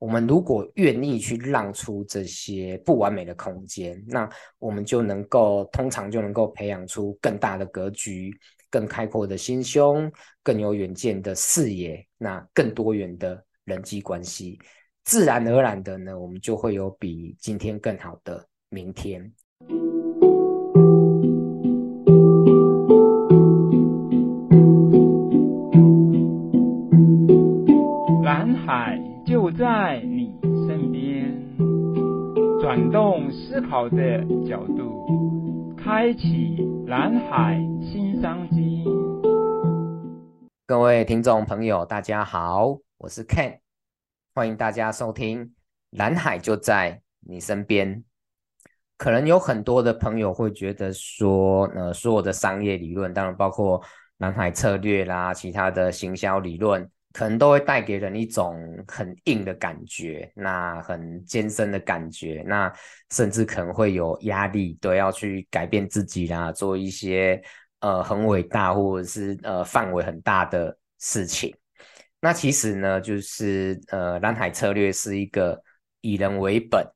我们如果愿意去让出这些不完美的空间，那我们就能够通常就能够培养出更大的格局、更开阔的心胸、更有远见的视野，那更多元的人际关系，自然而然的呢，我们就会有比今天更好的明天。蓝海就在你身边，转动思考的角度，开启蓝海新商机。各位听众朋友，大家好，我是 Ken，欢迎大家收听《蓝海就在你身边》。可能有很多的朋友会觉得说，呃，所有的商业理论，当然包括蓝海策略啦，其他的行销理论。可能都会带给人一种很硬的感觉，那很艰深的感觉，那甚至可能会有压力，都要去改变自己啦，做一些呃很伟大或者是呃范围很大的事情。那其实呢，就是呃蓝海策略是一个以人为本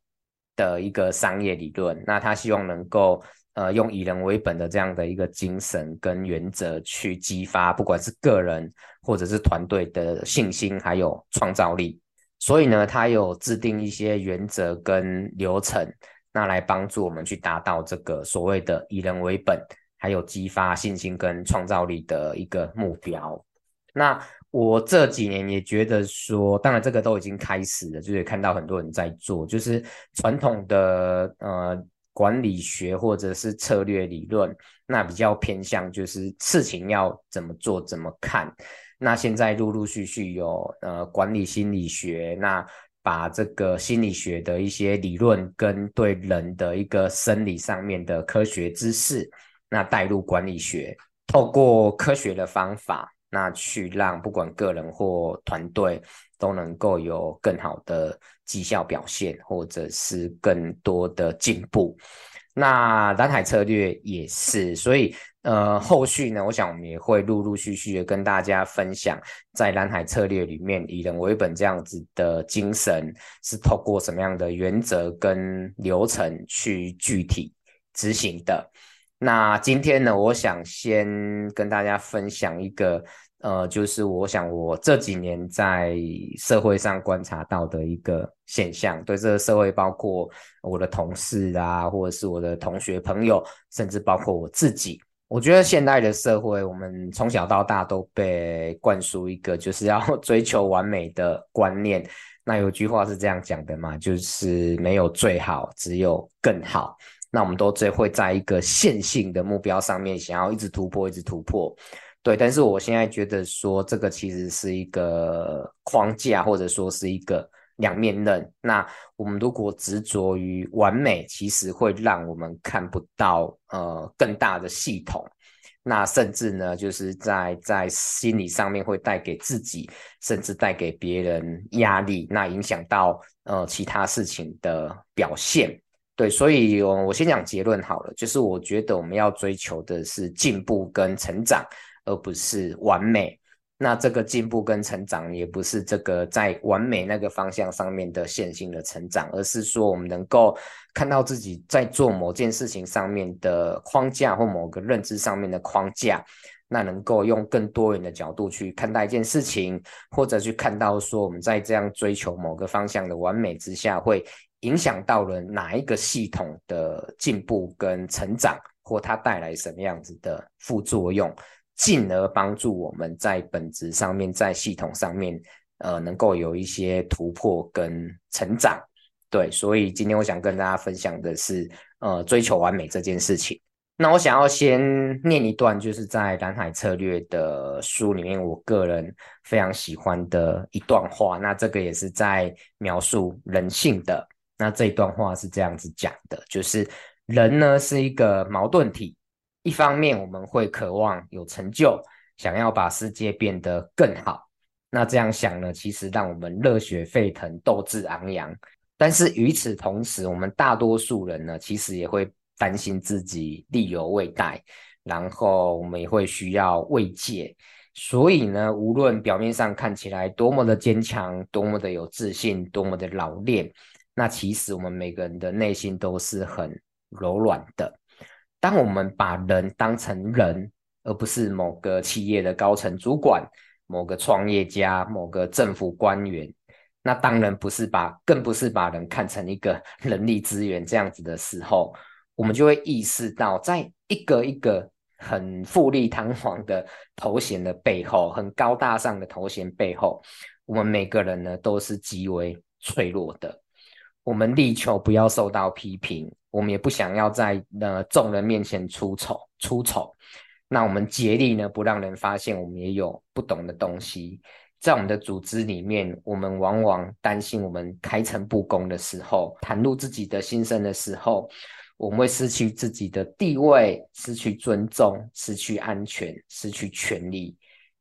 的一个商业理论，那他希望能够。呃，用以人为本的这样的一个精神跟原则去激发，不管是个人或者是团队的信心，还有创造力。所以呢，他有制定一些原则跟流程，那来帮助我们去达到这个所谓的以人为本，还有激发信心跟创造力的一个目标。那我这几年也觉得说，当然这个都已经开始了，就是看到很多人在做，就是传统的呃。管理学或者是策略理论，那比较偏向就是事情要怎么做怎么看。那现在陆陆续续有呃管理心理学，那把这个心理学的一些理论跟对人的一个生理上面的科学知识，那带入管理学，透过科学的方法，那去让不管个人或团队都能够有更好的绩效表现，或者是更多的进步。那蓝海策略也是，所以呃，后续呢，我想我们也会陆陆续续的跟大家分享，在蓝海策略里面以人为本这样子的精神，是透过什么样的原则跟流程去具体执行的。那今天呢，我想先跟大家分享一个，呃，就是我想我这几年在社会上观察到的一个现象，对这个社会，包括我的同事啊，或者是我的同学朋友，甚至包括我自己，我觉得现代的社会，我们从小到大都被灌输一个就是要 追求完美的观念。那有句话是这样讲的嘛，就是没有最好，只有更好。那我们都最会在一个线性的目标上面，想要一直突破，一直突破，对。但是我现在觉得说，这个其实是一个框架，或者说是一个两面刃。那我们如果执着于完美，其实会让我们看不到呃更大的系统。那甚至呢，就是在在心理上面会带给自己，甚至带给别人压力，那影响到呃其他事情的表现。对，所以我我先讲结论好了，就是我觉得我们要追求的是进步跟成长，而不是完美。那这个进步跟成长，也不是这个在完美那个方向上面的线性的成长，而是说我们能够看到自己在做某件事情上面的框架或某个认知上面的框架，那能够用更多元的角度去看待一件事情，或者去看到说我们在这样追求某个方向的完美之下会。影响到了哪一个系统的进步跟成长，或它带来什么样子的副作用，进而帮助我们在本质上面，在系统上面，呃，能够有一些突破跟成长。对，所以今天我想跟大家分享的是，呃，追求完美这件事情。那我想要先念一段，就是在蓝海策略的书里面，我个人非常喜欢的一段话。那这个也是在描述人性的。那这一段话是这样子讲的，就是人呢是一个矛盾体，一方面我们会渴望有成就，想要把世界变得更好。那这样想呢，其实让我们热血沸腾、斗志昂扬。但是与此同时，我们大多数人呢，其实也会担心自己力有未逮，然后我们也会需要慰藉，所以呢，无论表面上看起来多么的坚强，多么的有自信，多么的老练，那其实我们每个人的内心都是很柔软的。当我们把人当成人，而不是某个企业的高层主管、某个创业家、某个政府官员，那当然不是把，更不是把人看成一个人力资源这样子的时候，我们就会意识到，在一个一个。很富丽堂皇的头衔的背后，很高大上的头衔背后，我们每个人呢都是极为脆弱的。我们力求不要受到批评，我们也不想要在呃众人面前出丑出丑。那我们竭力呢不让人发现我们也有不懂的东西。在我们的组织里面，我们往往担心我们开诚布公的时候，袒露自己的心声的时候。我们会失去自己的地位，失去尊重，失去安全，失去权利。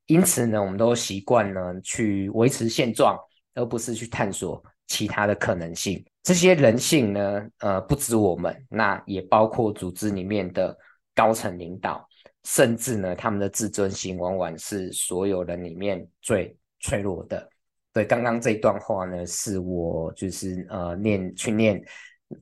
因此呢，我们都习惯呢去维持现状，而不是去探索其他的可能性。这些人性呢，呃，不止我们，那也包括组织里面的高层领导，甚至呢，他们的自尊心往往是所有人里面最脆弱的。对，刚刚这一段话呢，是我就是呃念去念。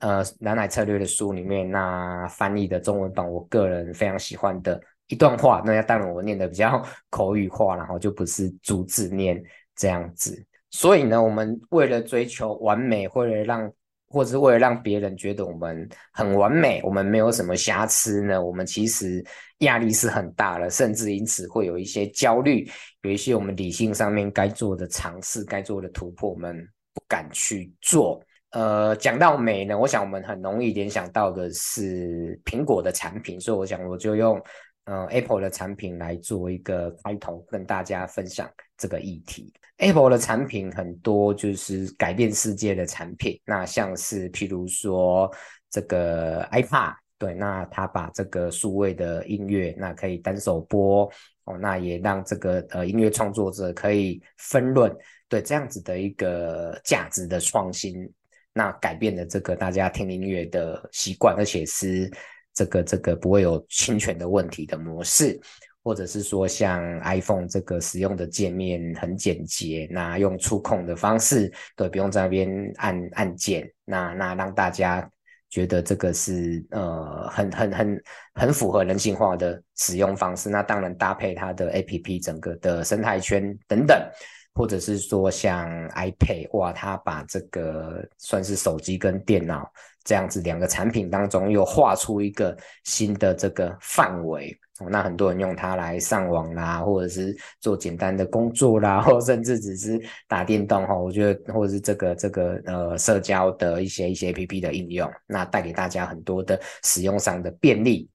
呃，蓝海策略的书里面，那翻译的中文版，我个人非常喜欢的一段话。那当然我念的比较口语化，然后就不是逐字念这样子。所以呢，我们为了追求完美，为了让，或者是为了让别人觉得我们很完美，我们没有什么瑕疵呢，我们其实压力是很大的，甚至因此会有一些焦虑，有一些我们理性上面该做的尝试、该做的突破，我们不敢去做。呃，讲到美呢，我想我们很容易联想到的是苹果的产品，所以我想我就用呃 Apple 的产品来做一个开头，跟大家分享这个议题。Apple 的产品很多就是改变世界的产品，那像是譬如说这个 iPad，对，那它把这个数位的音乐那可以单手播哦，那也让这个呃音乐创作者可以分润，对，这样子的一个价值的创新。那改变了这个大家听音乐的习惯，而且是这个这个不会有侵权的问题的模式，或者是说像 iPhone 这个使用的界面很简洁，那用触控的方式，对，不用在那边按按键，那那让大家觉得这个是呃很很很很符合人性化的使用方式。那当然搭配它的 APP 整个的生态圈等等。或者是说像 iPad，哇，它把这个算是手机跟电脑这样子两个产品当中又画出一个新的这个范围，那很多人用它来上网啦，或者是做简单的工作啦，或甚至只是打电动哈，我觉得或者是这个这个呃社交的一些一些 APP 的应用，那带给大家很多的使用上的便利。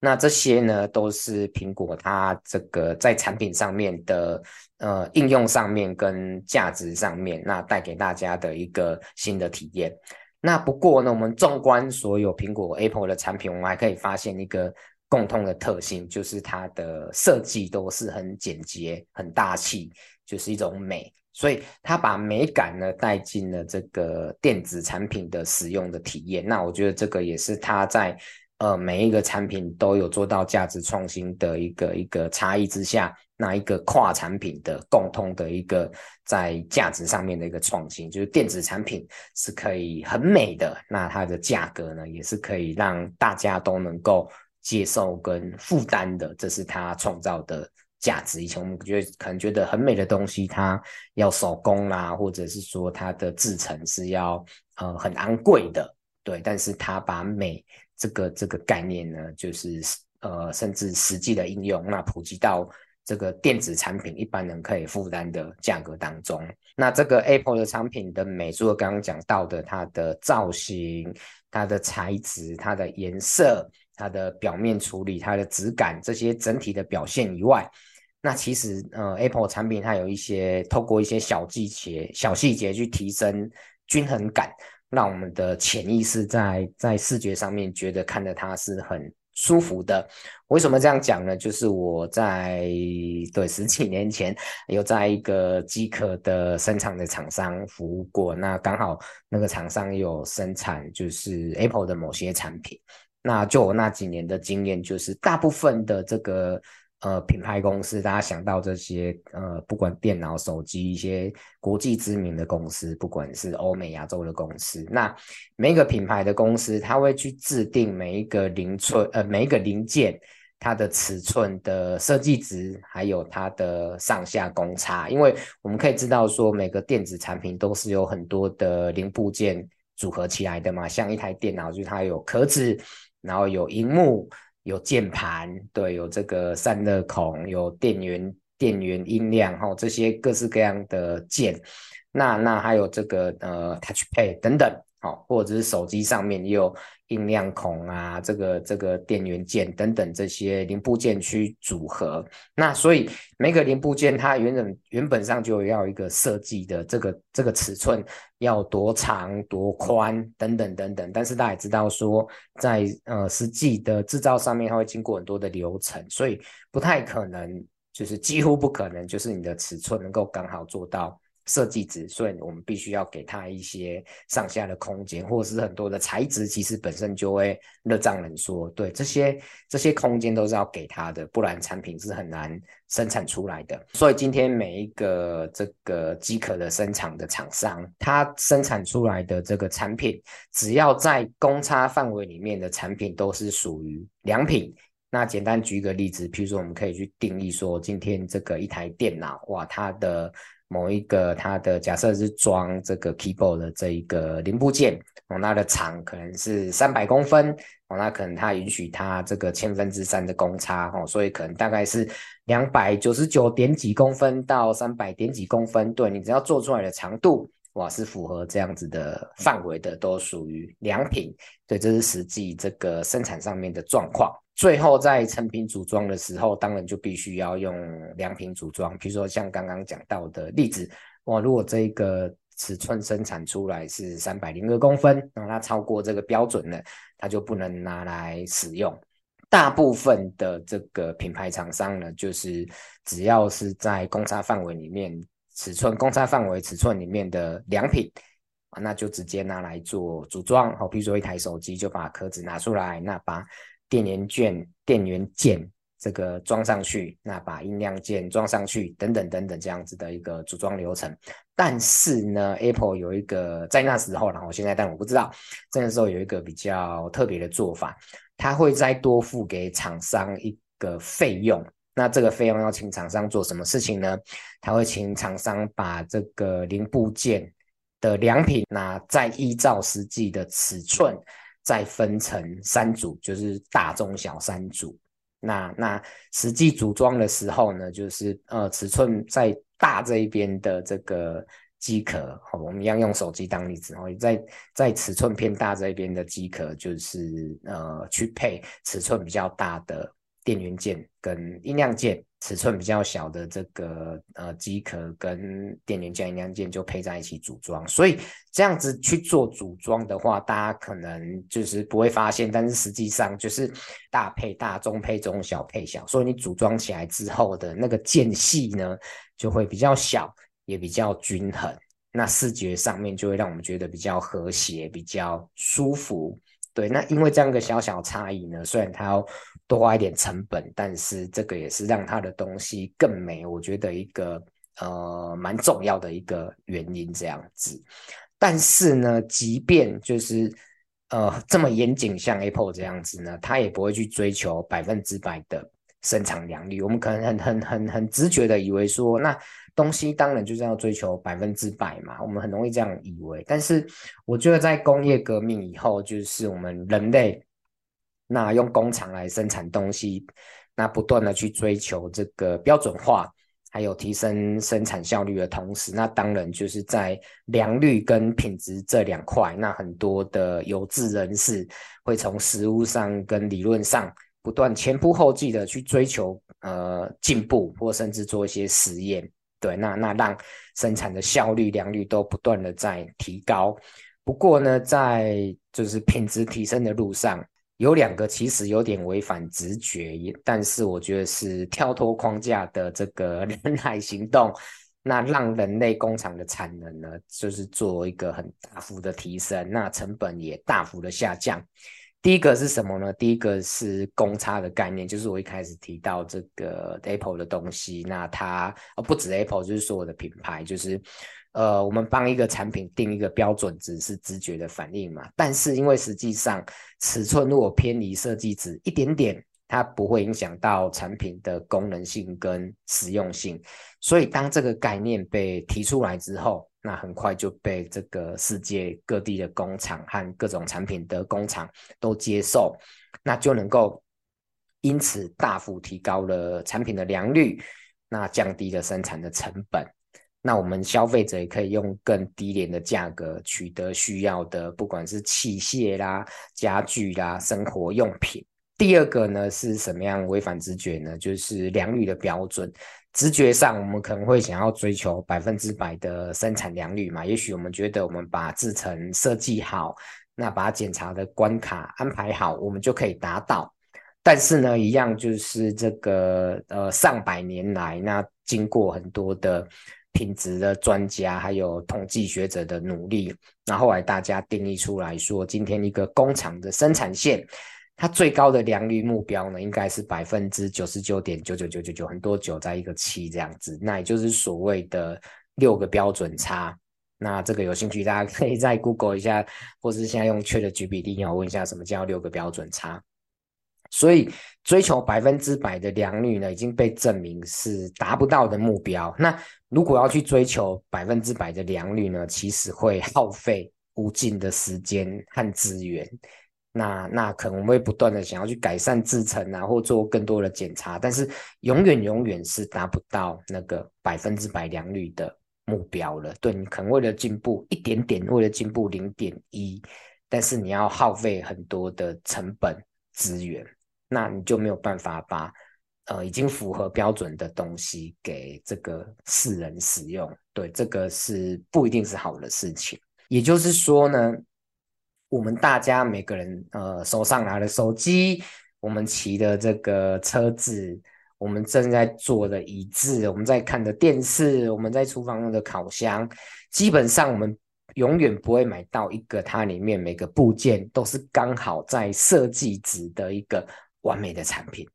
那这些呢，都是苹果它这个在产品上面的呃应用上面跟价值上面，那带给大家的一个新的体验。那不过呢，我们纵观所有苹果 Apple 的产品，我们还可以发现一个共通的特性，就是它的设计都是很简洁、很大气，就是一种美。所以它把美感呢带进了这个电子产品的使用的体验。那我觉得这个也是它在。呃，每一个产品都有做到价值创新的一个一个差异之下，那一个跨产品的共通的一个在价值上面的一个创新，就是电子产品是可以很美的，那它的价格呢也是可以让大家都能够接受跟负担的，这是它创造的价值。以前我们觉得可能觉得很美的东西，它要手工啦，或者是说它的制成是要呃很昂贵的，对，但是它把美。这个这个概念呢，就是呃，甚至实际的应用，那普及到这个电子产品一般人可以负担的价格当中。那这个 Apple 的产品的美，除了刚刚讲到的它的造型、它的材质、它的颜色、它的表面处理、它的质感这些整体的表现以外，那其实呃，Apple 产品它有一些透过一些小细节、小细节去提升均衡感。让我们的潜意识在在视觉上面觉得看着它是很舒服的。为什么这样讲呢？就是我在对十几年前有在一个机壳的生产的厂商服务过，那刚好那个厂商有生产就是 Apple 的某些产品。那就我那几年的经验，就是大部分的这个呃品牌公司，大家想到这些呃，不管电脑、手机，一些国际知名的公司，不管是欧美、亚洲的公司，那每一个品牌的公司，它会去制定每一个零寸呃每一个零件。它的尺寸的设计值，还有它的上下公差，因为我们可以知道说，每个电子产品都是有很多的零部件组合起来的嘛，像一台电脑，就是它有壳子，然后有荧幕，有键盘，对，有这个散热孔，有电源、电源音量，哈，这些各式各样的键，那那还有这个呃 Touch Pad 等等。好，或者是手机上面也有音量孔啊，这个这个电源键等等这些零部件去组合。那所以每个零部件它原本原本上就要一个设计的这个这个尺寸要多长多宽等等等等。但是大家也知道说在，在呃实际的制造上面，它会经过很多的流程，所以不太可能，就是几乎不可能，就是你的尺寸能够刚好做到。设计值，所以我们必须要给它一些上下的空间，或者是很多的材质，其实本身就会热胀冷缩。对，这些这些空间都是要给它的，不然产品是很难生产出来的。所以今天每一个这个机壳的生产的厂商，它生产出来的这个产品，只要在公差范围里面的产品，都是属于良品。那简单举一个例子，譬如说我们可以去定义说，今天这个一台电脑，哇，它的某一个它的假设是装这个 keyboard 的这一个零部件，哦，它的长可能是三百公分，哦，那可能它允许它这个千分之三的公差，哦，所以可能大概是两百九十九点几公分到三百点几公分，对，你只要做出来的长度，哇，是符合这样子的范围的，都属于良品，对，这是实际这个生产上面的状况。最后在成品组装的时候，当然就必须要用良品组装。比如说像刚刚讲到的例子，哇，如果这个尺寸生产出来是三百零二公分，那它超过这个标准了，它就不能拿来使用。大部分的这个品牌厂商呢，就是只要是在公差范围里面，尺寸公差范围尺寸里面的良品啊，那就直接拿来做组装。好，比如说一台手机，就把壳子拿出来，那把电源键、电源键这个装上去，那把音量键装上去，等等等等这样子的一个组装流程。但是呢，Apple 有一个在那时候，然后现在但我不知道，这个时候有一个比较特别的做法，它会再多付给厂商一个费用。那这个费用要请厂商做什么事情呢？他会请厂商把这个零部件的良品，那再依照实际的尺寸。再分成三组，就是大、中、小三组。那那实际组装的时候呢，就是呃尺寸在大这一边的这个机壳，好，我们一样用手机当例子，然后在在尺寸偏大这一边的机壳，就是呃去配尺寸比较大的电源键跟音量键。尺寸比较小的这个呃机壳跟电源键、音量键就配在一起组装，所以这样子去做组装的话，大家可能就是不会发现，但是实际上就是大配大、中配中、小配小，所以你组装起来之后的那个间隙呢，就会比较小，也比较均衡，那视觉上面就会让我们觉得比较和谐、比较舒服。对，那因为这样一个小小差异呢，虽然它要多花一点成本，但是这个也是让它的东西更美，我觉得一个呃蛮重要的一个原因这样子。但是呢，即便就是呃这么严谨，像 Apple 这样子呢，它也不会去追求百分之百的生产良率。我们可能很很很很直觉的以为说，那。东西当然就是要追求百分之百嘛，我们很容易这样以为。但是我觉得在工业革命以后，就是我们人类那用工厂来生产东西，那不断的去追求这个标准化，还有提升生产效率的同时，那当然就是在良率跟品质这两块，那很多的有志人士会从实物上跟理论上不断前仆后继的去追求呃进步，或甚至做一些实验。对，那那让生产的效率、良率都不断的在提高。不过呢，在就是品质提升的路上，有两个其实有点违反直觉，但是我觉得是跳脱框架的这个 人海行动，那让人类工厂的产能呢，就是做一个很大幅的提升，那成本也大幅的下降。第一个是什么呢？第一个是公差的概念，就是我一开始提到这个 Apple 的东西，那它呃不止 Apple，就是所有的品牌，就是呃我们帮一个产品定一个标准值是直觉的反应嘛，但是因为实际上尺寸如果偏离设计值一点点，它不会影响到产品的功能性跟实用性，所以当这个概念被提出来之后，那很快就被这个世界各地的工厂和各种产品的工厂都接受，那就能够因此大幅提高了产品的良率，那降低了生产的成本，那我们消费者也可以用更低廉的价格取得需要的，不管是器械啦、家具啦、生活用品。第二个呢是什么样违反直觉呢？就是良率的标准。直觉上，我们可能会想要追求百分之百的生产良率嘛？也许我们觉得我们把制程设计好，那把检查的关卡安排好，我们就可以达到。但是呢，一样就是这个呃上百年来，那经过很多的品质的专家还有统计学者的努力，那后来大家定义出来说，今天一个工厂的生产线。它最高的良率目标呢，应该是百分之九十九点九九九九九，很多九在一个七这样子，那也就是所谓的六个标准差。那这个有兴趣，大家可以再 Google 一下，或是现在用 ChatGPT 要问一下什么叫六个标准差。所以追求百分之百的良率呢，已经被证明是达不到的目标。那如果要去追求百分之百的良率呢，其实会耗费无尽的时间和资源。那那可能会不断的想要去改善制程啊，或做更多的检查，但是永远永远是达不到那个百分之百良率的目标了。对，你可能为了进步一点点，为了进步零点一，但是你要耗费很多的成本资源，那你就没有办法把呃已经符合标准的东西给这个世人使用。对，这个是不一定是好的事情。也就是说呢。我们大家每个人，呃，手上拿的手机，我们骑的这个车子，我们正在坐的椅子，我们在看的电视，我们在厨房用的烤箱，基本上我们永远不会买到一个它里面每个部件都是刚好在设计值的一个完美的产品。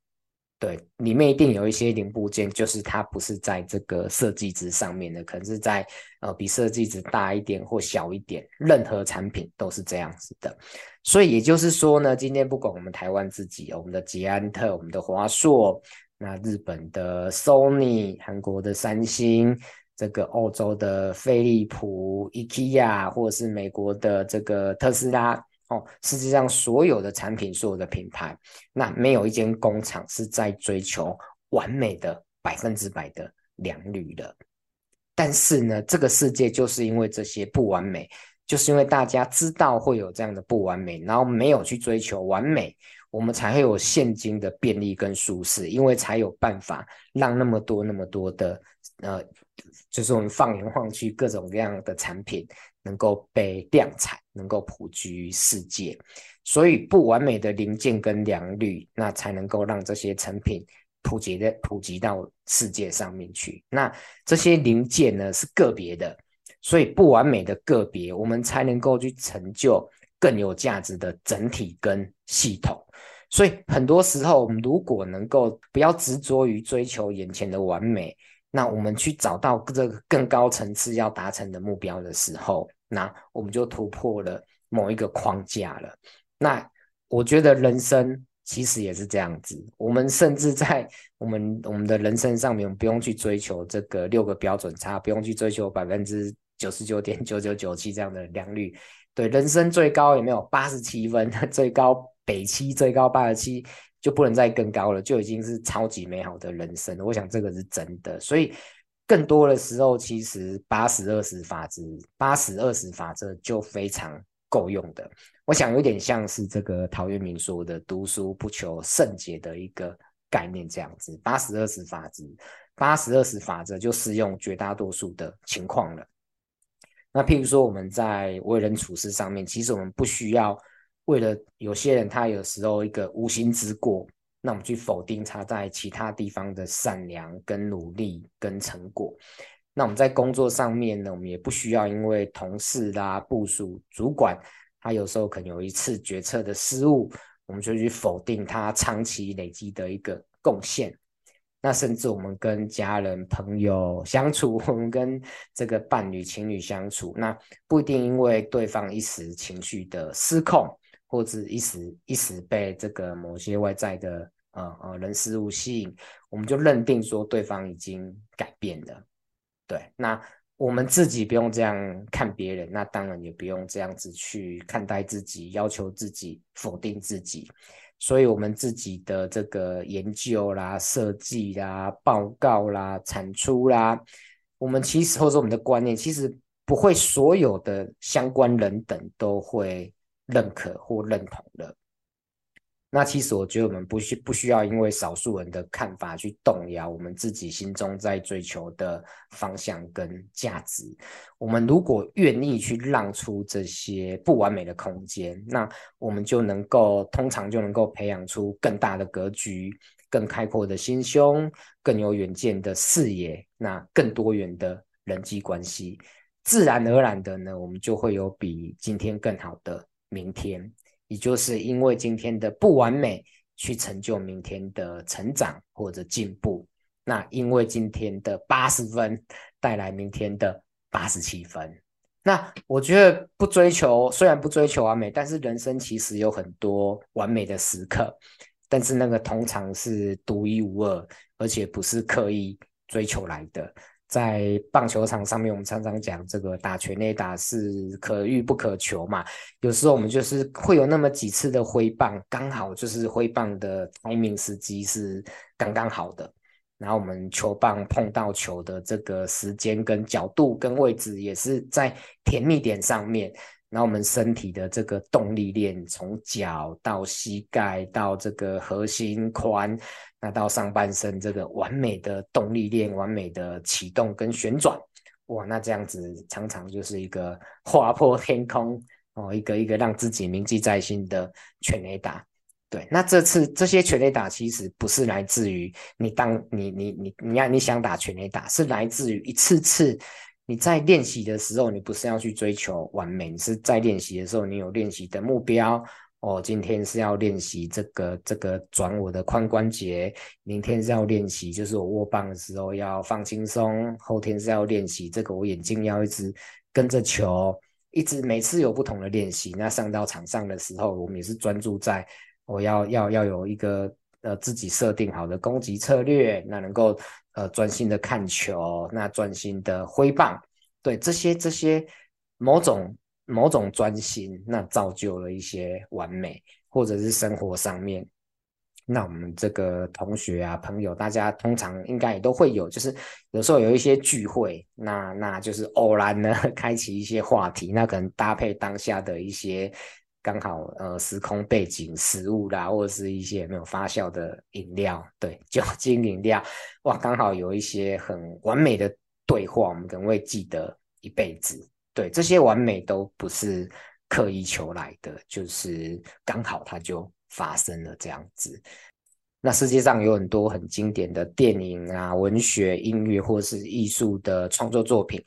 对，里面一定有一些零部件，就是它不是在这个设计值上面的，可能是在呃比设计值大一点或小一点。任何产品都是这样子的，所以也就是说呢，今天不管我们台湾自己，我们的捷安特、我们的华硕，那日本的 Sony、韩国的三星，这个欧洲的飞利浦、IKEA，或者是美国的这个特斯拉。哦，实际上所有的产品，所有的品牌，那没有一间工厂是在追求完美的百分之百的良率的。但是呢，这个世界就是因为这些不完美，就是因为大家知道会有这样的不完美，然后没有去追求完美，我们才会有现今的便利跟舒适，因为才有办法让那么多那么多的呃，就是我们放眼望去各种各样的产品。能够被量产，能够普及于世界，所以不完美的零件跟良率，那才能够让这些成品普及的普及到世界上面去。那这些零件呢，是个别的，所以不完美的个别，我们才能够去成就更有价值的整体跟系统。所以很多时候，我们如果能够不要执着于追求眼前的完美。那我们去找到这个更高层次要达成的目标的时候，那我们就突破了某一个框架了。那我觉得人生其实也是这样子，我们甚至在我们我们的人生上面，不用去追求这个六个标准差，不用去追求百分之九十九点九九九七这样的良率。对，人生最高有没有八十七分？最高北七，最高八十七。就不能再更高了，就已经是超级美好的人生了。我想这个是真的，所以更多的时候，其实八十二十法则，八十二十法则就非常够用的。我想有点像是这个陶渊明说的“读书不求甚解”的一个概念，这样子。八十二十法则，八十二十法则就适用绝大多数的情况了。那譬如说我们在为人处事上面，其实我们不需要。为了有些人，他有时候一个无心之过，那我们去否定他在其他地方的善良、跟努力、跟成果。那我们在工作上面呢，我们也不需要因为同事啦、部属、主管他有时候可能有一次决策的失误，我们就去否定他长期累积的一个贡献。那甚至我们跟家人朋友相处，我们跟这个伴侣情侣相处，那不一定因为对方一时情绪的失控，或者一时一时被这个某些外在的呃呃人事物吸引，我们就认定说对方已经改变了。对，那我们自己不用这样看别人，那当然也不用这样子去看待自己，要求自己，否定自己。所以，我们自己的这个研究啦、设计啦、报告啦、产出啦，我们其实或者我们的观念，其实不会所有的相关人等都会认可或认同的。那其实我觉得我们不需不需要因为少数人的看法去动摇我们自己心中在追求的方向跟价值。我们如果愿意去让出这些不完美的空间，那我们就能够通常就能够培养出更大的格局、更开阔的心胸、更有远见的视野，那更多元的人际关系，自然而然的呢，我们就会有比今天更好的明天。也就是因为今天的不完美，去成就明天的成长或者进步。那因为今天的八十分带来明天的八十七分。那我觉得不追求，虽然不追求完美，但是人生其实有很多完美的时刻。但是那个通常是独一无二，而且不是刻意追求来的。在棒球场上面，我们常常讲这个打全垒打是可遇不可求嘛。有时候我们就是会有那么几次的挥棒，刚好就是挥棒的 timing 时机是刚刚好的，然后我们球棒碰到球的这个时间跟角度跟位置也是在甜蜜点上面。那我们身体的这个动力链，从脚到膝盖到这个核心髋，那到上半身这个完美的动力链，完美的启动跟旋转，哇，那这样子常常就是一个 划破天空哦，一个一个让自己铭记在心的全垒打。对，那这次这些全垒打其实不是来自于你当你你你你要你想打全垒打，是来自于一次次。你在练习的时候，你不是要去追求完美，你是在练习的时候，你有练习的目标。哦，今天是要练习这个这个转我的髋关节，明天是要练习，就是我握棒的时候要放轻松，后天是要练习这个我眼睛要一直跟着球，一直每次有不同的练习。那上到场上的时候，我们也是专注在我要要要有一个呃自己设定好的攻击策略，那能够。呃，专心的看球，那专心的挥棒，对这些这些某种某种专心，那造就了一些完美，或者是生活上面，那我们这个同学啊朋友，大家通常应该也都会有，就是有时候有一些聚会，那那就是偶然呢 开启一些话题，那可能搭配当下的一些。刚好呃，时空背景、食物啦，或者是一些没有发酵的饮料，对，酒精饮料，哇，刚好有一些很完美的对话，我们可能会记得一辈子。对，这些完美都不是刻意求来的，就是刚好它就发生了这样子。那世界上有很多很经典的电影啊、文学、音乐或是艺术的创作作品。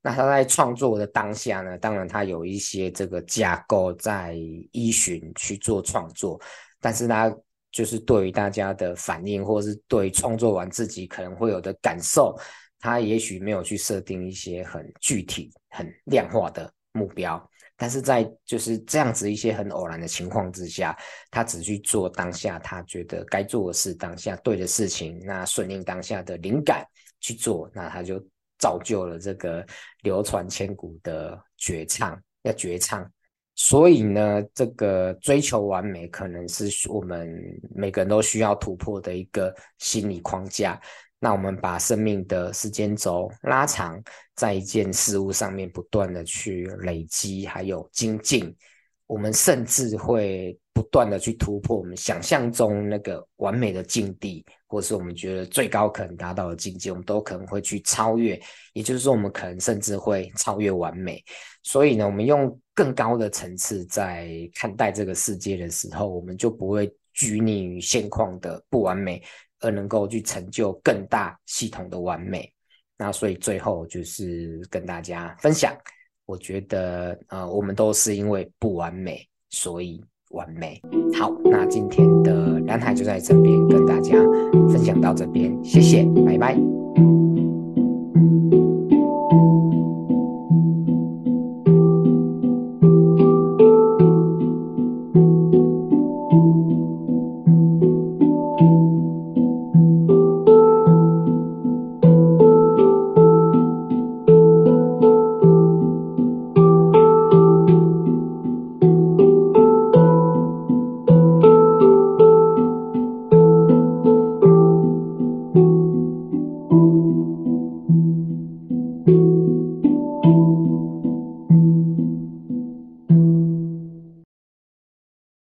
那他在创作的当下呢，当然他有一些这个架构在依循去做创作，但是他就是对于大家的反应，或是对创作完自己可能会有的感受，他也许没有去设定一些很具体、很量化的目标，但是在就是这样子一些很偶然的情况之下，他只去做当下他觉得该做的事，当下对的事情，那顺应当下的灵感去做，那他就。造就了这个流传千古的绝唱，要绝唱。所以呢，这个追求完美，可能是我们每个人都需要突破的一个心理框架。那我们把生命的时间轴拉长，在一件事物上面不断的去累积，还有精进。我们甚至会不断的去突破我们想象中那个完美的境地，或是我们觉得最高可能达到的境界，我们都可能会去超越。也就是说，我们可能甚至会超越完美。所以呢，我们用更高的层次在看待这个世界的时候，我们就不会拘泥于现况的不完美，而能够去成就更大系统的完美。那所以最后就是跟大家分享。我觉得呃，我们都是因为不完美，所以完美。好，那今天的蓝海就在这边跟大家分享到这边，谢谢，拜拜。